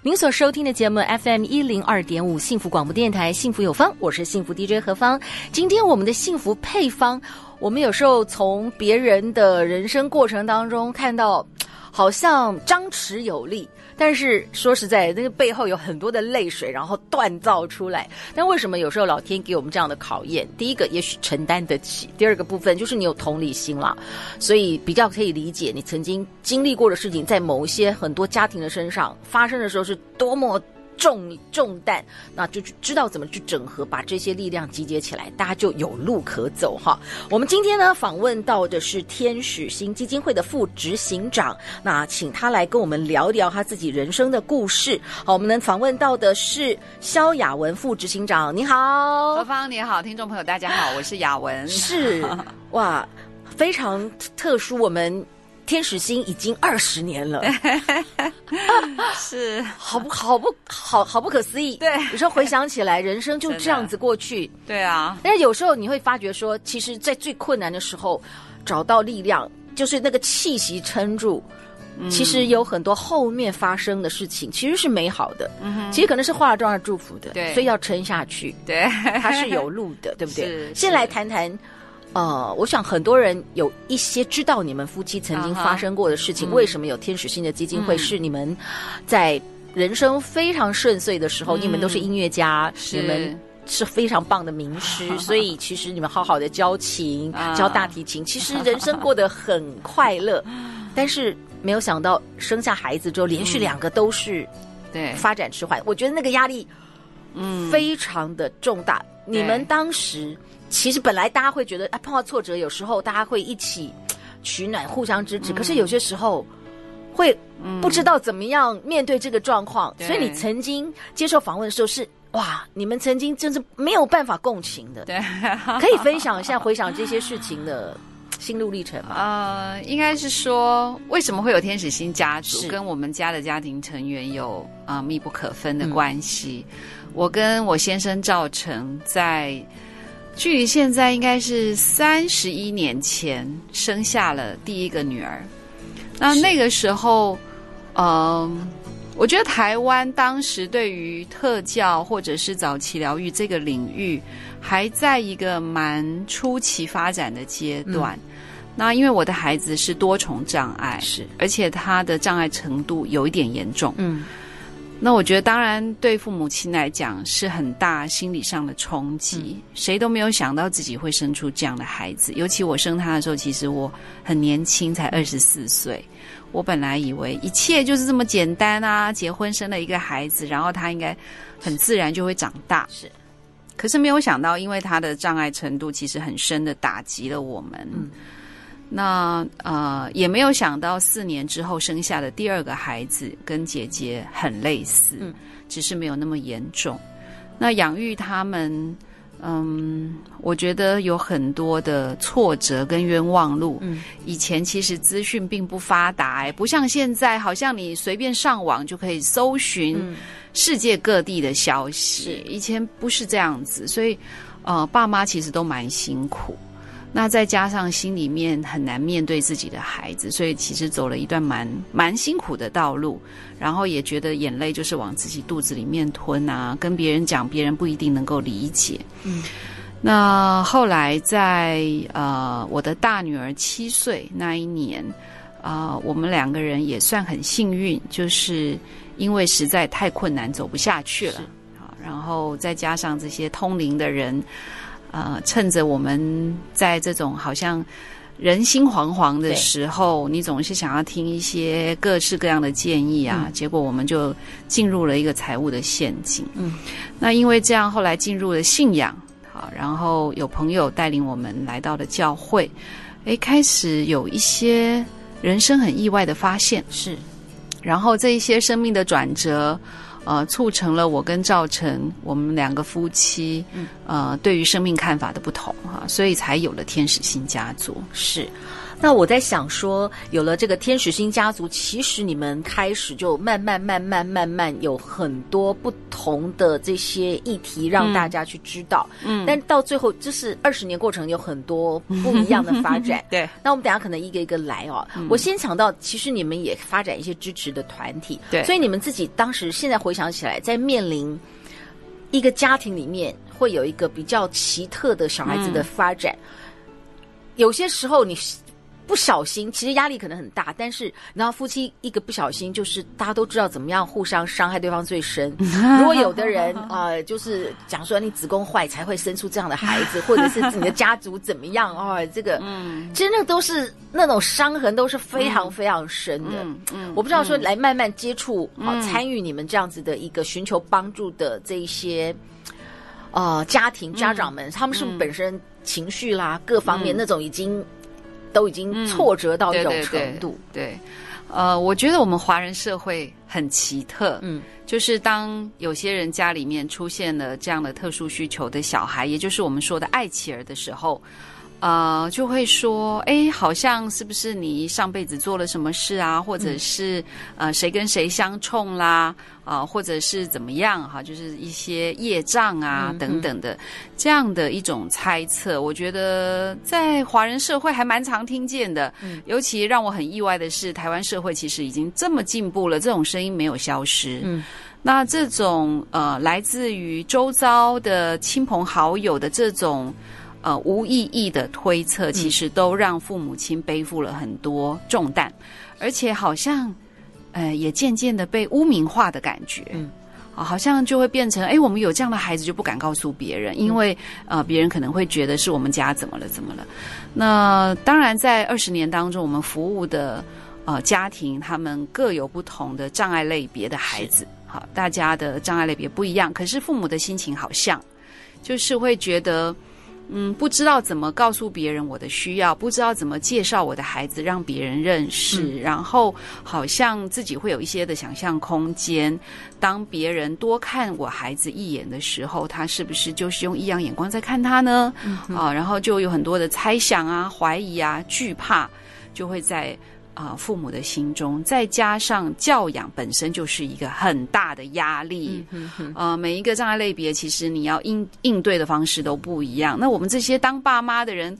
您所收听的节目 FM 一零二点五幸福广播电台，幸福有方，我是幸福 DJ 何芳。今天我们的幸福配方。我们有时候从别人的人生过程当中看到，好像张弛有力，但是说实在，那个背后有很多的泪水，然后锻造出来。但为什么有时候老天给我们这样的考验？第一个，也许承担得起；第二个部分，就是你有同理心了，所以比较可以理解你曾经经历过的事情，在某一些很多家庭的身上发生的时候，是多么。重重担，那就知道怎么去整合，把这些力量集结起来，大家就有路可走哈。我们今天呢，访问到的是天使星基金会的副执行长，那请他来跟我们聊聊他自己人生的故事。好，我们能访问到的是肖雅文副执行长，你好，何芳你好，听众朋友大家好，我是雅文，是哇，非常特殊，我们。天使星已经二十年了，是好不好不好好不可思议。对，有时候回想起来，人生就这样子过去。对啊，但是有时候你会发觉说，其实，在最困难的时候找到力量，就是那个气息撑住。嗯、其实有很多后面发生的事情，其实是美好的。嗯哼，其实可能是化了妆的祝福的。对，所以要撑下去。对，它是有路的，对不对？先来谈谈。呃，我想很多人有一些知道你们夫妻曾经发生过的事情。Uh -huh. 为什么有天使心的基金会？是你们在人生非常顺遂的时候，嗯、你们都是音乐家，你们是非常棒的名师，所以其实你们好好的教琴、uh. 教大提琴，其实人生过得很快乐。但是没有想到生下孩子之后，连续两个都是对发展迟缓，我觉得那个压力嗯非常的重大。你们当时。其实本来大家会觉得，啊，碰到挫折，有时候大家会一起取暖，互相支持。嗯、可是有些时候会不知道怎么样面对这个状况。嗯、所以你曾经接受访问的时候是哇，你们曾经真是没有办法共情的。对，可以分享一下回想这些事情的心路历程吗？呃，应该是说为什么会有天使心家族，跟我们家的家庭成员有啊、呃、密不可分的关系、嗯。我跟我先生赵成在。距离现在应该是三十一年前生下了第一个女儿。那那个时候，嗯、呃，我觉得台湾当时对于特教或者是早期疗愈这个领域，还在一个蛮初期发展的阶段。嗯、那因为我的孩子是多重障碍，是，而且他的障碍程度有一点严重。嗯。那我觉得，当然对父母亲来讲是很大心理上的冲击。嗯。谁都没有想到自己会生出这样的孩子，尤其我生他的时候，其实我很年轻，才二十四岁。我本来以为一切就是这么简单啊，结婚生了一个孩子，然后他应该很自然就会长大。是，可是没有想到，因为他的障碍程度其实很深的打击了我们。嗯。那呃，也没有想到四年之后生下的第二个孩子跟姐姐很类似，嗯，只是没有那么严重。那养育他们，嗯，我觉得有很多的挫折跟冤枉路。嗯，以前其实资讯并不发达，哎，不像现在，好像你随便上网就可以搜寻世界各地的消息。嗯，以前不是这样子，所以呃，爸妈其实都蛮辛苦。那再加上心里面很难面对自己的孩子，所以其实走了一段蛮蛮辛苦的道路，然后也觉得眼泪就是往自己肚子里面吞啊，跟别人讲，别人不一定能够理解。嗯，那后来在呃我的大女儿七岁那一年，啊、呃，我们两个人也算很幸运，就是因为实在太困难，走不下去了，好，然后再加上这些通灵的人。呃，趁着我们在这种好像人心惶惶的时候，你总是想要听一些各式各样的建议啊，嗯、结果我们就进入了一个财务的陷阱。嗯，那因为这样，后来进入了信仰，好，然后有朋友带领我们来到了教会，诶，开始有一些人生很意外的发现，是，然后这一些生命的转折。呃，促成了我跟赵成我们两个夫妻，呃，对于生命看法的不同哈，所以才有了天使星家族。是。那我在想说，有了这个天使星家族，其实你们开始就慢慢、慢慢、慢慢有很多不同的这些议题让大家去知道。嗯，但到最后，就是二十年过程有很多不一样的发展。对，那我们等下可能一个一个来哦。嗯、我先想到，其实你们也发展一些支持的团体。对，所以你们自己当时现在回想起来，在面临一个家庭里面会有一个比较奇特的小孩子的发展，嗯、有些时候你。不小心，其实压力可能很大，但是然后夫妻一个不小心，就是大家都知道怎么样互相伤害对方最深。如果有的人啊、呃，就是讲说你子宫坏才会生出这样的孩子，或者是你的家族怎么样哦，这个，嗯，其实那都是那种伤痕都是非常非常深的。嗯，嗯，我不知道说来慢慢接触啊，参与你们这样子的一个寻求帮助的这一些呃家庭家长们，他们是不是本身情绪啦各方面那种已经。都已经挫折到这种程度，嗯，对，对，对，呃，我觉得我们华人社会很奇特，嗯，就是当有些人家里面出现了这样的特殊需求的小孩，也就是我们说的爱妻儿的时候。呃，就会说，哎，好像是不是你上辈子做了什么事啊？或者是呃，谁跟谁相冲啦？啊、呃，或者是怎么样？哈，就是一些业障啊等等的这样的一种猜测。我觉得在华人社会还蛮常听见的。尤其让我很意外的是，台湾社会其实已经这么进步了，这种声音没有消失。嗯，那这种呃，来自于周遭的亲朋好友的这种。呃，无意义的推测，其实都让父母亲背负了很多重担，嗯、而且好像，呃，也渐渐的被污名化的感觉，嗯，啊，好像就会变成，哎，我们有这样的孩子就不敢告诉别人，因为呃，别人可能会觉得是我们家怎么了，怎么了？那当然，在二十年当中，我们服务的呃家庭，他们各有不同的障碍类别的孩子，好，大家的障碍类别不一样，可是父母的心情好像，就是会觉得。嗯，不知道怎么告诉别人我的需要，不知道怎么介绍我的孩子让别人认识，嗯、然后好像自己会有一些的想象空间。当别人多看我孩子一眼的时候，他是不是就是用异样眼光在看他呢？嗯、啊，然后就有很多的猜想啊、怀疑啊、惧怕，就会在。啊，父母的心中，再加上教养本身就是一个很大的压力。嗯哼哼。呃，每一个障碍类别，其实你要应应对的方式都不一样。那我们这些当爸妈的人，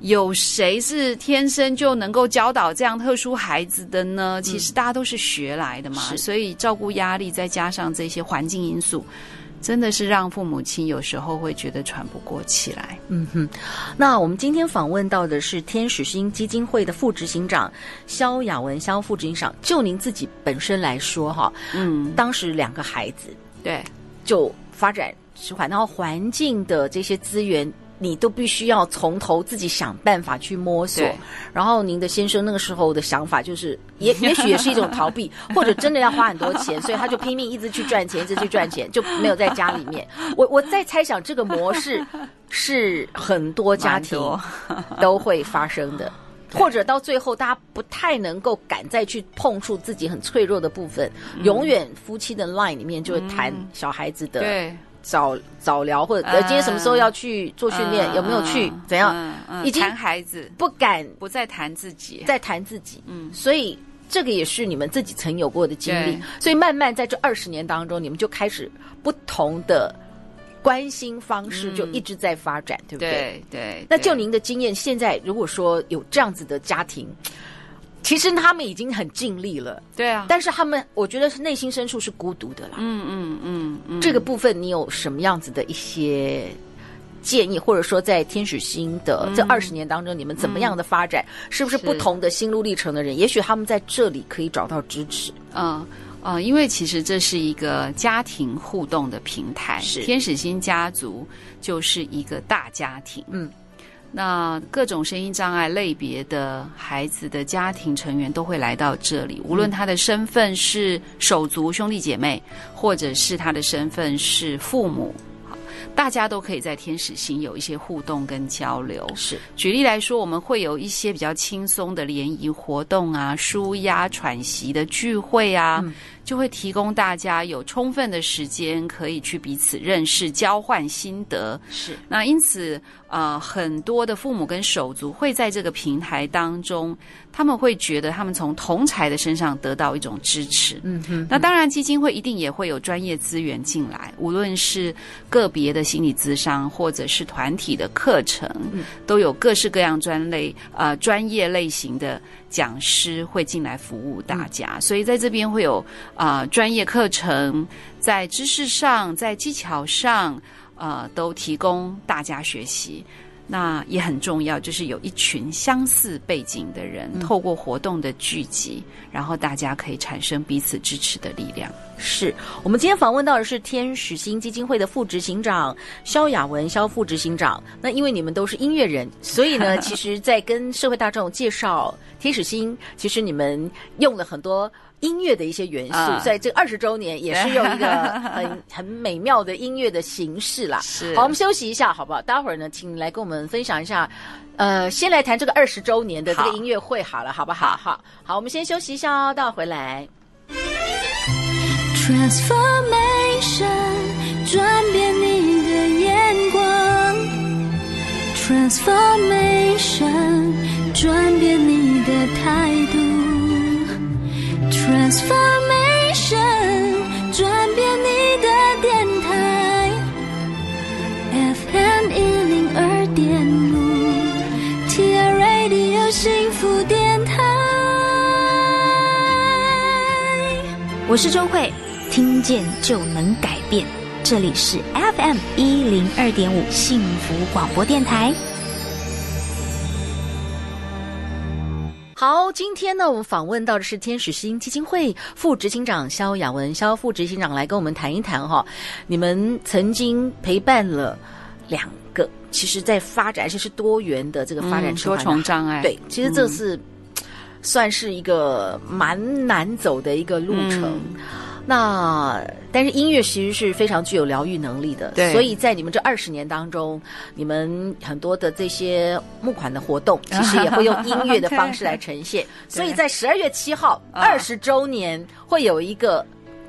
有谁是天生就能够教导这样特殊孩子的呢？其实大家都是学来的嘛。嗯、所以照顾压力，再加上这些环境因素。真的是让父母亲有时候会觉得喘不过气来。嗯哼，那我们今天访问到的是天使星基金会的副执行长肖雅文，肖副执行长。就您自己本身来说，哈，嗯，当时两个孩子，对，就发展迟缓，然后环境的这些资源。你都必须要从头自己想办法去摸索，然后您的先生那个时候的想法就是也，也 也许也是一种逃避，或者真的要花很多钱，所以他就拼命一直去赚钱，一直去赚钱，就没有在家里面。我我在猜想这个模式 是很多家庭都会发生的，或者到最后大家不太能够敢再去碰触自己很脆弱的部分，嗯、永远夫妻的 line 里面就会谈小孩子的。对。早早聊，或者呃，今天什么时候要去做训练？嗯、有没有去？嗯、怎样？嗯嗯、已经谈孩子，不敢不再谈自己，再谈自己。嗯，所以这个也是你们自己曾有过的经历。所以慢慢在这二十年当中，你们就开始不同的关心方式，就一直在发展，嗯、对不对？对对。那就您的经验，现在如果说有这样子的家庭。其实他们已经很尽力了，对啊，但是他们，我觉得是内心深处是孤独的啦。嗯嗯嗯，这个部分你有什么样子的一些建议，或者说在天使星的这二十年当中，你们怎么样的发展？嗯、是不是不同的心路历程的人，也许他们在这里可以找到支持？嗯嗯，因为其实这是一个家庭互动的平台，是天使星家族就是一个大家庭。嗯。那各种声音障碍类别的孩子的家庭成员都会来到这里，无论他的身份是手足兄弟姐妹，或者是他的身份是父母，大家都可以在天使星有一些互动跟交流。是，举例来说，我们会有一些比较轻松的联谊活动啊，舒压喘息的聚会啊。嗯就会提供大家有充分的时间可以去彼此认识、交换心得。是，那因此，呃，很多的父母跟手足会在这个平台当中，他们会觉得他们从同才的身上得到一种支持。嗯哼，那当然，基金会一定也会有专业资源进来，无论是个别的心理咨商，或者是团体的课程，嗯，都有各式各样专类呃专业类型的讲师会进来服务大家。嗯，所以在这边会有啊，呃，专业课程，在知识上，在技巧上，呃，都提供大家学习。那也很重要，就是有一群相似背景的人，透过活动的聚集，然后大家可以产生彼此支持的力量。是我们今天访问到的是天使星基金会的副执行长肖雅文肖副执行长。那因为你们都是音乐人，所以呢，其实，在跟社会大众介绍天使星，其实你们用了很多。音乐的一些元素，啊、在这二十周年也是用一个 很很美妙的音乐的形式啦。是，好，我们休息一下，好不好？待会儿呢，请你来跟我们分享一下。呃，先来谈这个二十周年的这个音乐会好了，好，好不好？好，好，我们先休息一下哦，待会回来。Transformation，转变你的眼光。Transformation，转变你的态度。Transformation，转变你的电台，FM 一零二点五，TR Radio 幸福电台。我是周慧，听见就能改变，这里是 FM 一零二点五幸福广播电台。好，今天呢，我们访问到的是天使心基金会副执行长肖雅文，肖副执行长来跟我们谈一谈哈。你们曾经陪伴了两个，其实在发展，而且是多元的这个发展多重障碍。对，其实这是算是一个蛮难走的一个路程。嗯那但是音乐其实是非常具有疗愈能力的，对，所以在你们这二十年当中，你们很多的这些募款的活动，其实也会用音乐的方式来呈现。所以在十二月七号二十周年会有一个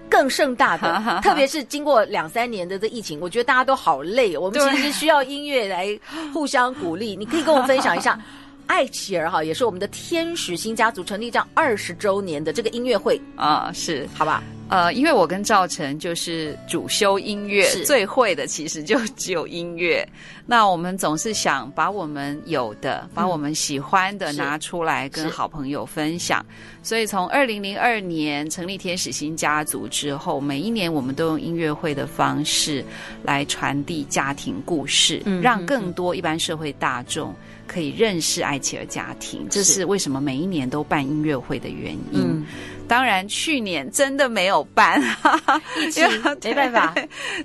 更盛大的，特别是经过两三年的这疫情，我觉得大家都好累，我们其实需要音乐来互相鼓励。你可以跟我们分享一下。爱琪儿哈，也是我们的天使新家族成立这样二十周年的这个音乐会啊，是好吧？呃，因为我跟赵成就是主修音乐，最会的其实就只有音乐。那我们总是想把我们有的、把我们喜欢的拿出来跟好朋友分享。所以从二零零二年成立天使星家族之后，每一年我们都用音乐会的方式来传递家庭故事，嗯、让更多一般社会大众。可以认识爱琪儿家庭，这是为什么每一年都办音乐会的原因。嗯、当然，去年真的没有办，疫情 没办法。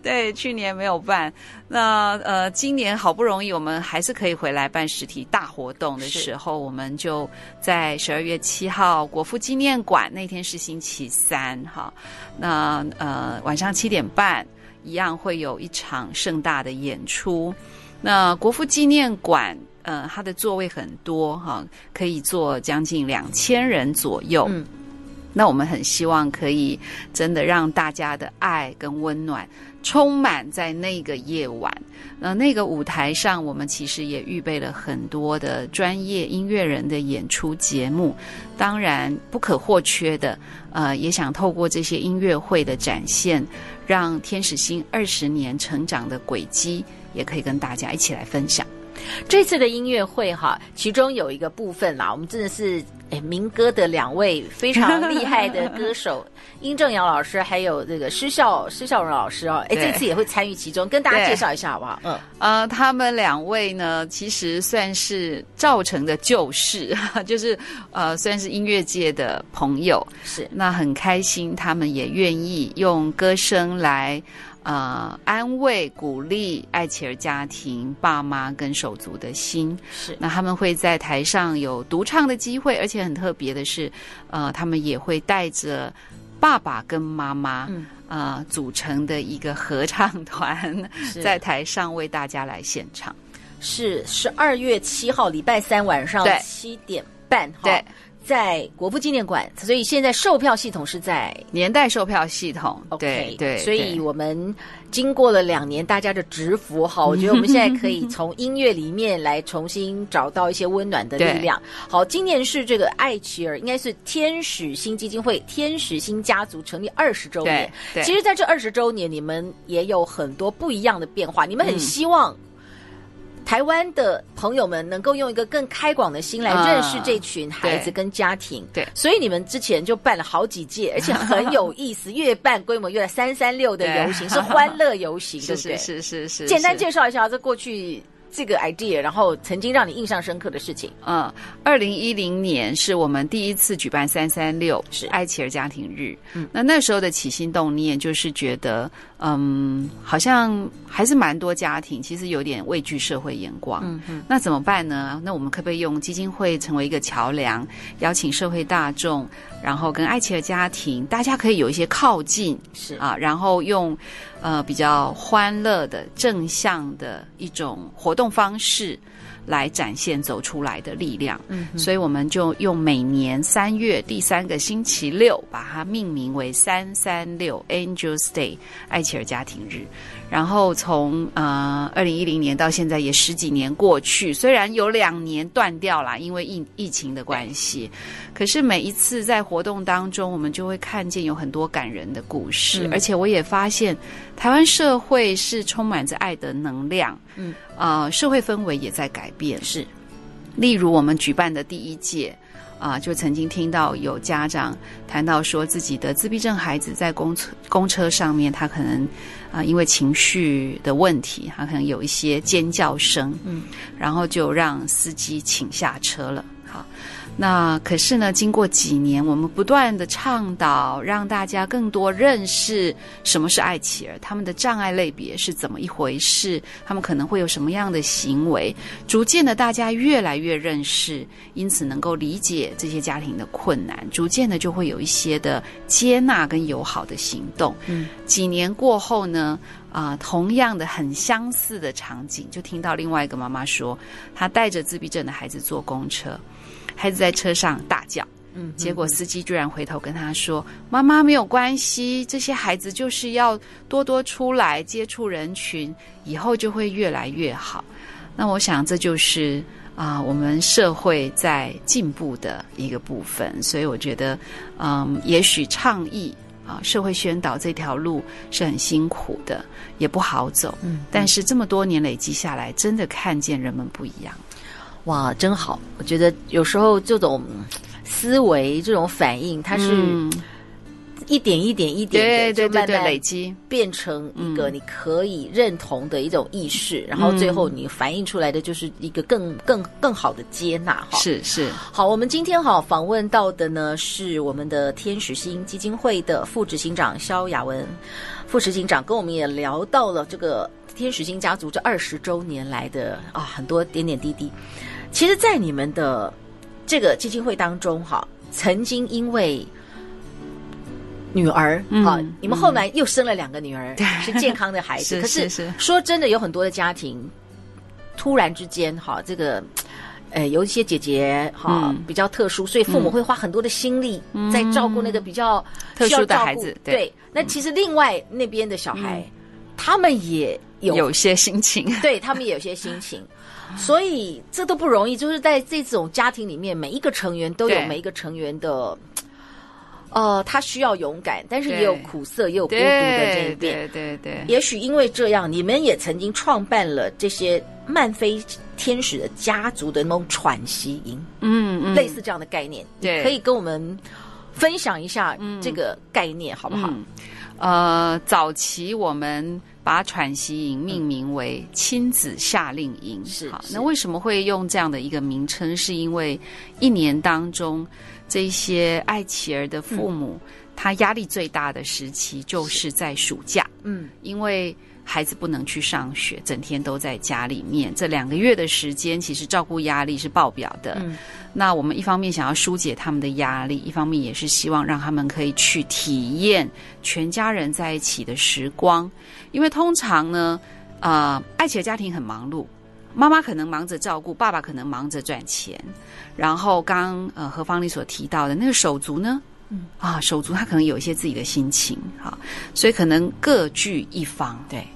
对，去年没有办。那呃，今年好不容易我们还是可以回来办实体大活动的时候，我们就在十二月七号国父纪念馆，那天是星期三哈。那呃，晚上七点半一样会有一场盛大的演出。那国父纪念馆。呃，它的座位很多哈，可以坐将近两千人左右。嗯，那我们很希望可以真的让大家的爱跟温暖充满在那个夜晚。那那个舞台上，我们其实也预备了很多的专业音乐人的演出节目。当然，不可或缺的，呃，也想透过这些音乐会的展现，让天使心二十年成长的轨迹，也可以跟大家一起来分享。这次的音乐会哈，其中有一个部分啦，我们真的是诶民歌的两位非常 厉害的歌手，殷正阳老师还有这个施孝施孝荣老师哦，诶这次也会参与其中，跟大家介绍一下好不好？嗯，呃，他们两位呢，其实算是赵成的旧识，就是呃，算是音乐界的朋友，是那很开心，他们也愿意用歌声来。呃，安慰、鼓励爱琪儿家庭爸妈跟手足的心是。那他们会在台上有独唱的机会，而且很特别的是，呃，他们也会带着爸爸跟妈妈，嗯，呃，组成的一个合唱团，在台上为大家来献唱。是十二月七号礼拜三晚上七点半，对。在国父纪念馆，所以现在售票系统是在年代售票系统。OK，对，所以我们经过了两年大家的蛰伏，好，我觉得我们现在可以 从音乐里面来重新找到一些温暖的力量。好，今年是这个艾奇尔，应该是天使星基金会天使星家族成立二十周年。对，其实在这二十周年，你们也有很多不一样的变化，你们很希望。嗯台湾的朋友们能够用一个更开广的心来认识这群孩子跟家庭，嗯、对，对，所以你们之前就办了好几届，而且很有意思，越办规模越大。三三六的游行 是欢乐游行，对不对？是是是是，是。简单介绍一下这过去。这个 idea，然后曾经让你印象深刻的事情。嗯，二零一零年是我们第一次举办三三六，是爱琪儿家庭日。嗯，那那时候的起心动念就是觉得，嗯，好像还是蛮多家庭其实有点畏惧社会眼光。嗯嗯，那怎么办呢？那我们可不可以用基金会成为一个桥梁，邀请社会大众，然后跟爱奇的家庭，大家可以有一些靠近，是啊，然后用。呃，比较欢乐的、正向的一种活动方式，来展现走出来的力量。嗯，所以我们就用每年三月第三个星期六，把它命名为三三六 Angels Day 爱切尔家庭日。然后从呃二零一零年到现在也十几年过去，虽然有两年断掉了，因为疫疫情的关系，可是每一次在活动当中，我们就会看见有很多感人的故事，嗯、而且我也发现台湾社会是充满着爱的能量，嗯，呃，社会氛围也在改变，是，例如我们举办的第一届。啊，就曾经听到有家长谈到说，自己的自闭症孩子在公车公车上面，他可能啊，因为情绪的问题，他可能有一些尖叫声，嗯，然后就让司机请下车了。好。那可是呢，经过几年，我们不断的倡导，让大家更多认识什么是爱琪儿，他们的障碍类别是怎么一回事，他们可能会有什么样的行为，逐渐的大家越来越认识，因此能够理解这些家庭的困难，逐渐的就会有一些的接纳跟友好的行动。嗯，几年过后呢，啊、呃，同样的很相似的场景，就听到另外一个妈妈说，她带着自闭症的孩子坐公车。孩子在车上大叫，嗯，结果司机居然回头跟他说：“妈妈没有关系，这些孩子就是要多多出来接触人群，以后就会越来越好。”那我想这就是啊，我们社会在进步的一个部分。所以我觉得，嗯，也许倡议啊，社会宣导这条路是很辛苦的，也不好走。嗯，但是这么多年累积下来，真的看见人们不一样。哇，真好！我觉得有时候这种思维、这种反应，它是一点一点、一点的，就慢慢累积，变成一个你可以认同的一种意识，然后最后你反映出来的就是一个更、更、更好的接纳。哈，是是。好，我们今天哈访问到的呢是我们的天使星基金会的副执行长肖雅文副执行长，跟我们也聊到了这个天使星家族这二十周年来的啊很多点点滴滴。其实，在你们的这个基金会当中，哈，曾经因为女儿，哈、嗯，你们后来又生了两个女儿，嗯、是健康的孩子。可是，说真的，有很多的家庭突然之间，哈，这个，呃，有一些姐姐，哈、嗯，比较特殊，所以父母会花很多的心力在照顾那个比较特殊的孩子。对，对，那其实另外那边的小孩，嗯、他们也有有些心情，对他们也有些心情。所以这都不容易，就是在这种家庭里面，每一个成员都有每一个成员的，呃，他需要勇敢，但是也有苦涩，也有孤独的这一点。对对对。也许因为这样，你们也曾经创办了这些曼菲天使的家族的那种喘息营，嗯嗯，类似这样的概念，对，可以跟我们分享一下这个概念，好不好？呃，早期我们。把喘息营命名为亲子夏令营，是好。那为什么会用这样的一个名称？是因为一年当中，这些爱琪儿的父母，嗯、他压力最大的时期就是在暑假。嗯，因为。孩子不能去上学，整天都在家里面。这两个月的时间，其实照顾压力是爆表的。嗯，那我们一方面想要疏解他们的压力，一方面也是希望让他们可以去体验全家人在一起的时光。因为通常呢，啊、呃，爱琪的家庭很忙碌，妈妈可能忙着照顾，爸爸可能忙着赚钱。然后刚呃何芳丽所提到的那个手足呢，嗯啊手足他可能有一些自己的心情，好，所以可能各据一方。对，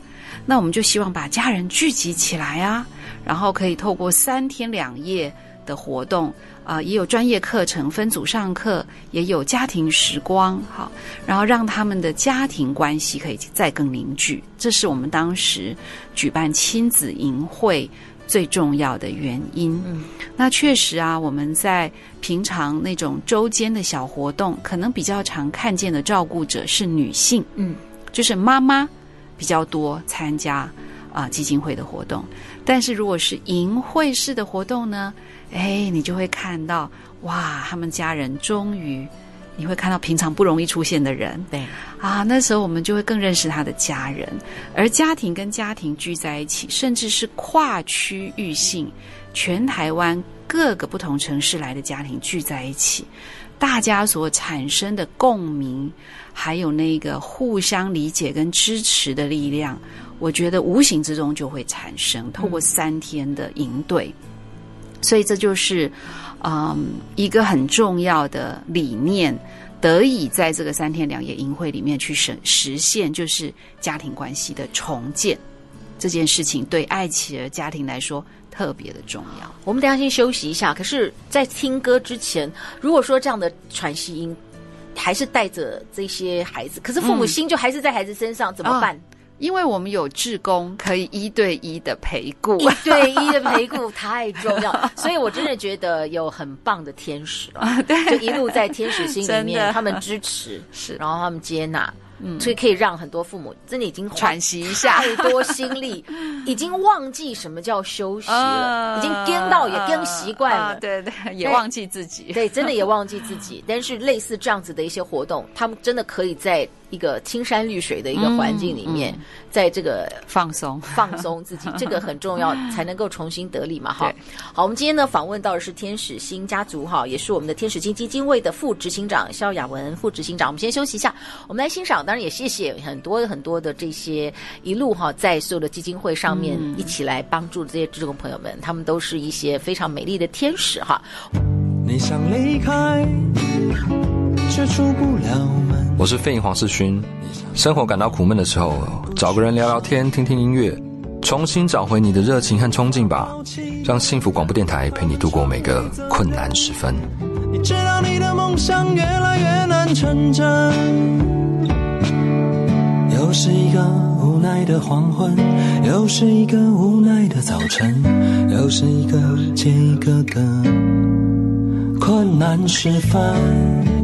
那我们就希望把家人聚集起来啊，然后可以透过三天两夜的活动啊、呃，也有专业课程分组上课，也有家庭时光，好，然后让他们的家庭关系可以再更凝聚。这是我们当时举办亲子营会最重要的原因。嗯，那确实啊，我们在平常那种周间的小活动，可能比较常看见的照顾者是女性，嗯，就是妈妈比较多参加啊、呃、基金会的活动。但是如果是营会式的活动呢，哎，你就会看到哇，他们家人终于。你会看到平常不容易出现的人，对啊，那时候我们就会更认识他的家人，而家庭跟家庭聚在一起，甚至是跨区域性，全台湾各个不同城市来的家庭聚在一起，大家所产生的共鸣，还有那个互相理解跟支持的力量，我觉得无形之中就会产生。透过三天的营队，所以这就是。嗯，一个很重要的理念得以在这个三天两夜营会里面去实实现，就是家庭关系的重建。这件事情对爱琪儿家庭来说特别的重要。我们等一下先休息一下。可是，在听歌之前，如果说这样的喘息音还是带着这些孩子，可是父母心就还是在孩子身上，嗯、怎么办？哦因为我们有志工，可以一对一的陪顾，一对一的陪顾太重要，所以我真的觉得有很棒的天使啊，对，就一路在天使心里面，他们支持，是，然后他们接纳。嗯，所以可以让很多父母真的已经喘息一下，太多心力，已经忘记什么叫休息了，已经颠到也颠习惯了，对对，也忘记自己，对，真的也忘记自己。但是类似这样子的一些活动，他们真的可以在一个青山绿水的一个环境里面，在这个放松放松自己，这个很重要，才能够重新得力嘛。哈，好，我们今天呢访问到的是天使星家族哈，也是我们的天使星基金会的副执行长肖雅文副执行长。我们先休息一下，我们来欣赏。当然也谢谢很多很多的这些一路哈，在所有的基金会上面一起来帮助这些志工朋友们，他们都是一些非常美丽的天使哈。你想离开，却出不了门。我是费影黄世勋，生活感到苦闷的时候，找个人聊聊天，听听音乐，重新找回你的热情和冲劲吧。让幸福广播电台陪你度过每个困难时分。你知道你的梦想越来越难成真。又是一个无奈的黄昏，又是一个无奈的早晨，又是一个接一个的困难时分。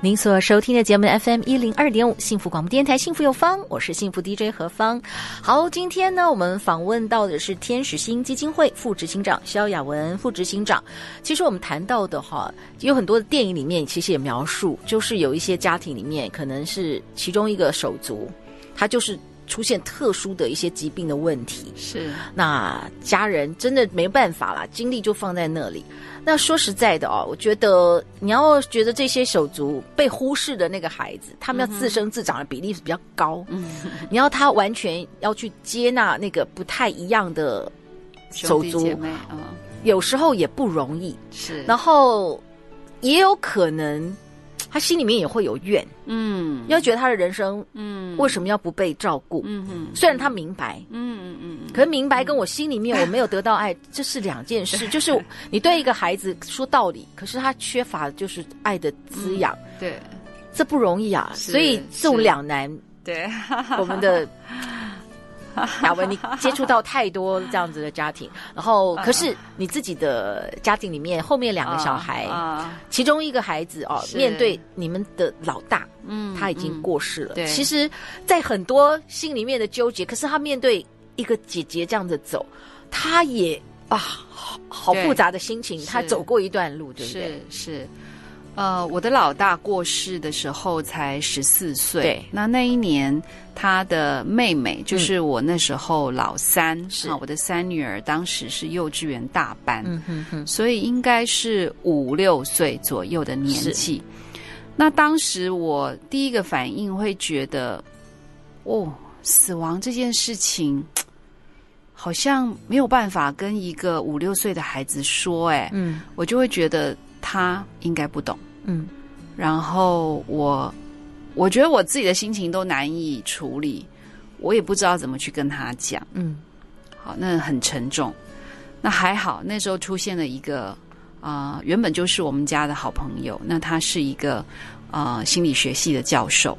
您所收听的节目 FM 一零二点五幸福广播电台幸福有方，我是幸福 DJ 何芳。好，今天呢，我们访问到的是天使星基金会副执行长肖雅文副执行长。其实我们谈到的哈，有很多的电影里面其实也描述，就是有一些家庭里面可能是其中一个手足，他就是。出现特殊的一些疾病的问题，是那家人真的没办法啦，精力就放在那里。那说实在的哦，我觉得你要觉得这些手足被忽视的那个孩子，他们要自生自长的比例是比较高。嗯，你要他完全要去接纳那个不太一样的手足，嗯，有时候也不容易。是，然后也有可能。他心里面也会有怨，嗯，要觉得他的人生，嗯，为什么要不被照顾？嗯嗯，虽然他明白，嗯嗯嗯，可是明白跟我心里面 我没有得到爱，这是两件事。就是你对一个孩子说道理，可是他缺乏就是爱的滋养，对，这不容易啊。所以这种两难，对我们的。雅文，你接触到太多这样子的家庭，然后可是你自己的家庭里面后面两个小孩，其中一个孩子哦，面对你们的老大，嗯，他已经过世了。其实，在很多心里面的纠结，可是他面对一个姐姐这样子走，他也啊，好好复杂的心情，他走过一段路，对不对？是。是呃，我的老大过世的时候才十四岁。对，那那一年他的妹妹，就是我那时候老三，是、嗯、啊，我的三女儿，当时是幼稚园大班，嗯哼哼，所以应该是五六岁左右的年纪。那当时我第一个反应会觉得，哦，死亡这件事情好像没有办法跟一个五六岁的孩子说，哎，嗯，我就会觉得他应该不懂，嗯，然后我我觉得我自己的心情都难以处理，我也不知道怎么去跟他讲，嗯，好，那很沉重。那还好，那时候出现了一个。啊、呃，原本就是我们家的好朋友。那他是一个呃心理学系的教授。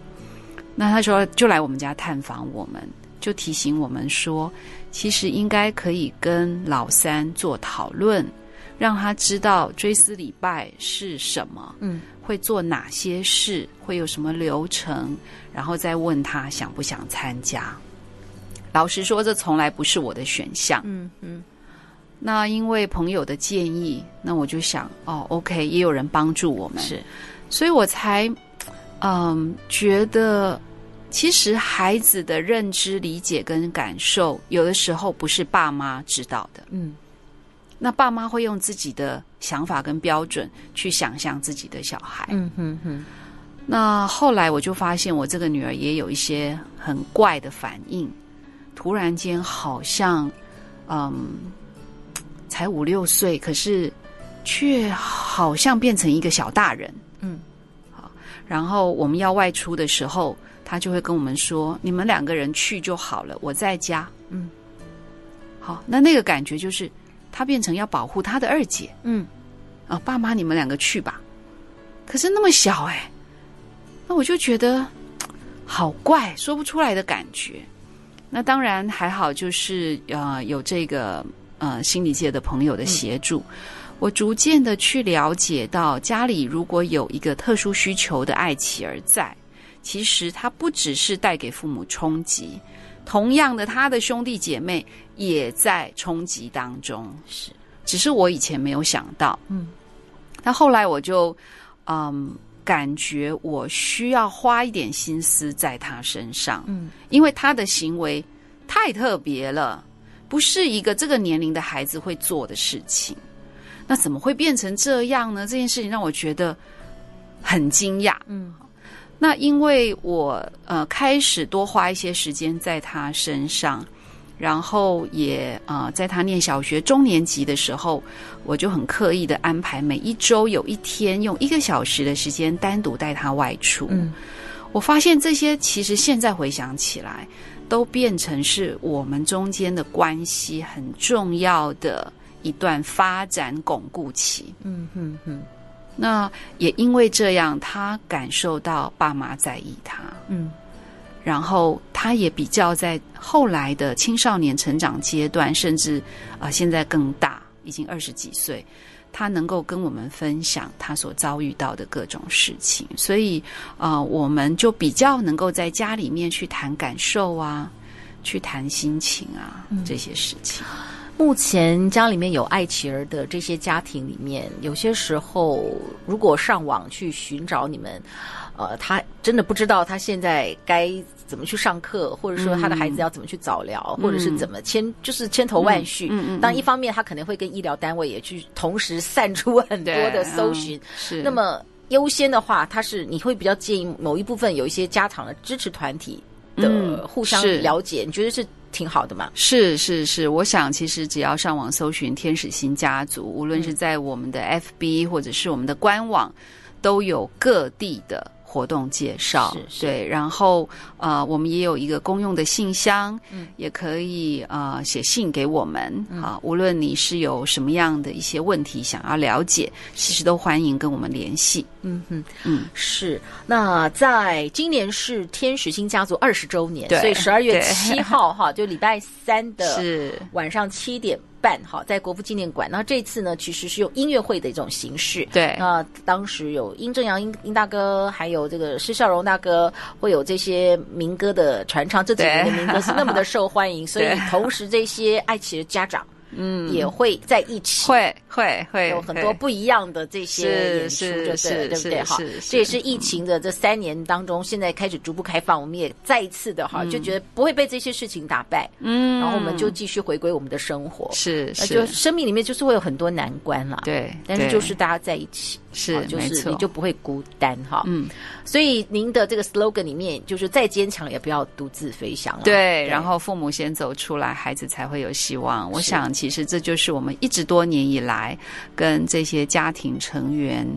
那他说就来我们家探访我们，就提醒我们说，其实应该可以跟老三做讨论，让他知道追思礼拜是什么，嗯，会做哪些事，会有什么流程，然后再问他想不想参加。老实说，这从来不是我的选项。嗯嗯。那因为朋友的建议，那我就想哦，OK，也有人帮助我们，是，所以我才嗯觉得，其实孩子的认知、理解跟感受，有的时候不是爸妈知道的，嗯，那爸妈会用自己的想法跟标准去想象自己的小孩，嗯哼哼。那后来我就发现，我这个女儿也有一些很怪的反应，突然间好像嗯。才五六岁，可是却好像变成一个小大人。嗯，好。然后我们要外出的时候，他就会跟我们说：“你们两个人去就好了，我在家。”嗯，好。那那个感觉就是他变成要保护他的二姐。嗯，啊，爸妈你们两个去吧。可是那么小哎，那我就觉得好怪，说不出来的感觉。那当然还好，就是呃有这个。呃，心理界的朋友的协助，嗯，我逐渐的去了解到，家里如果有一个特殊需求的爱妻儿在，其实他不只是带给父母冲击，同样的，他的兄弟姐妹也在冲击当中。是，只是我以前没有想到。嗯，那后来我就嗯感觉我需要花一点心思在他身上。嗯，因为他的行为太特别了。不是一个这个年龄的孩子会做的事情，那怎么会变成这样呢？这件事情让我觉得很惊讶。嗯，那因为我呃开始多花一些时间在他身上，然后也呃在他念小学中年级的时候，我就很刻意的安排每一周有一天用一个小时的时间单独带他外出。嗯，我发现这些其实现在回想起来。都变成是我们中间的关系很重要的一段发展巩固期。嗯哼哼。那也因为这样，他感受到爸妈在意他。嗯。然后他也比较在后来的青少年成长阶段，甚至啊、呃、现在更大，已经二十几岁。他能够跟我们分享他所遭遇到的各种事情，所以啊、呃，我们就比较能够在家里面去谈感受啊，去谈心情啊、嗯、这些事情。目前家里面有爱妻儿的这些家庭里面，有些时候如果上网去寻找你们，呃，他真的不知道他现在该怎么去上课，或者说他的孩子要怎么去早疗，嗯、或者是怎么千就是千头万绪。嗯嗯。当一方面，他可能会跟医疗单位也去同时散出很多的搜寻。嗯、是。那么优先的话，他是你会比较建议某一部分有一些家长的支持团体的互相了解，嗯、你觉得是？挺好的嘛，是是是，我想其实只要上网搜寻“天使星家族”，无论是在我们的 FB 或者是我们的官网，都有各地的。活动介绍。是是。对，然后呃，我们也有一个公用的信箱，嗯，也可以呃写信给我们，啊、嗯，无论你是有什么样的一些问题想要了解，其实都欢迎跟我们联系。嗯嗯，嗯，是。那在今年是天使星家族二十周年，对，所以十二月七号哈，就礼拜三的晚上七点。办好在国父纪念馆，那这次呢，其实是用音乐会的一种形式。对，那当时有殷正阳殷殷大哥，还有这个施孝荣大哥，会有这些民歌的传唱。这几年的民歌是那么的受欢迎，所以同时这些爱奇的家长。嗯，也会在一起，会会会有很多不一样的这些演出，就是对不对？哈，这也是疫情的这三年当中，现在开始逐步开放，我们也再一次的哈，就觉得不会被这些事情打败，嗯，然后我们就继续回归我们的生活，是，是就生命里面就是会有很多难关啦，对，但是就是大家在一起。是，就是你就不会孤单哈。嗯，所以您的这个 slogan 里面就是再坚强也不要独自飞翔了。对，然后父母先走出来，孩子才会有希望。我想，其实这就是我们一直多年以来跟这些家庭成员。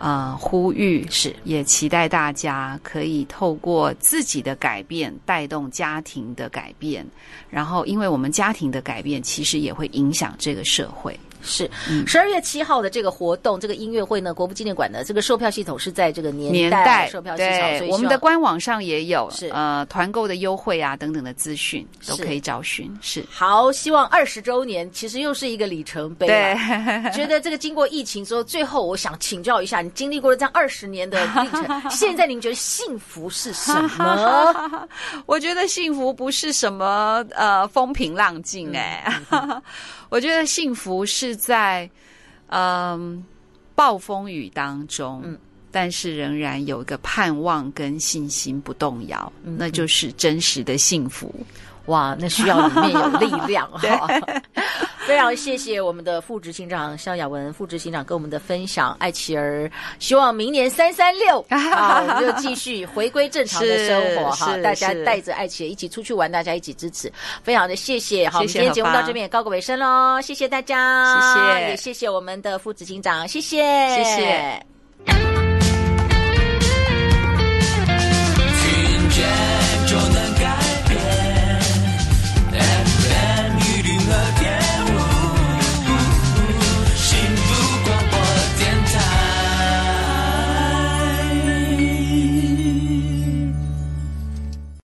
呃，呼吁是，也期待大家可以透过自己的改变，带动家庭的改变，然后，因为我们家庭的改变，其实也会影响这个社会。是，十二月七号的这个活动，这个音乐会呢，国父纪念馆的这个售票系统是在这个年代售票系统，对，我们的官网上也有，是呃团购的优惠啊等等的资讯都可以找寻。是，好，希望二十周年其实又是一个里程碑。对，觉得这个经过疫情之后，最后我想请教一下，你经历过了这样二十年的历程，现在您觉得幸福是什么？我觉得幸福不是什么呃风平浪静哎、我觉得幸福是是在，嗯，暴风雨当中，嗯，但是仍然有一个盼望跟信心不动摇，嗯，那就是真实的幸福。哇，那需要里面有力量哈。非常谢谢我们的副执行长肖雅文副执行长跟我们的分享，爱琪儿，希望明年三三六 啊，我们就继续回归正常的生活哈。大家带着爱琪儿一起出去玩，大家一起支持，非常的谢谢。好，今天节目到这边也告个尾声喽，谢谢大家，谢谢，也谢谢我们的副执行长，谢谢，谢谢。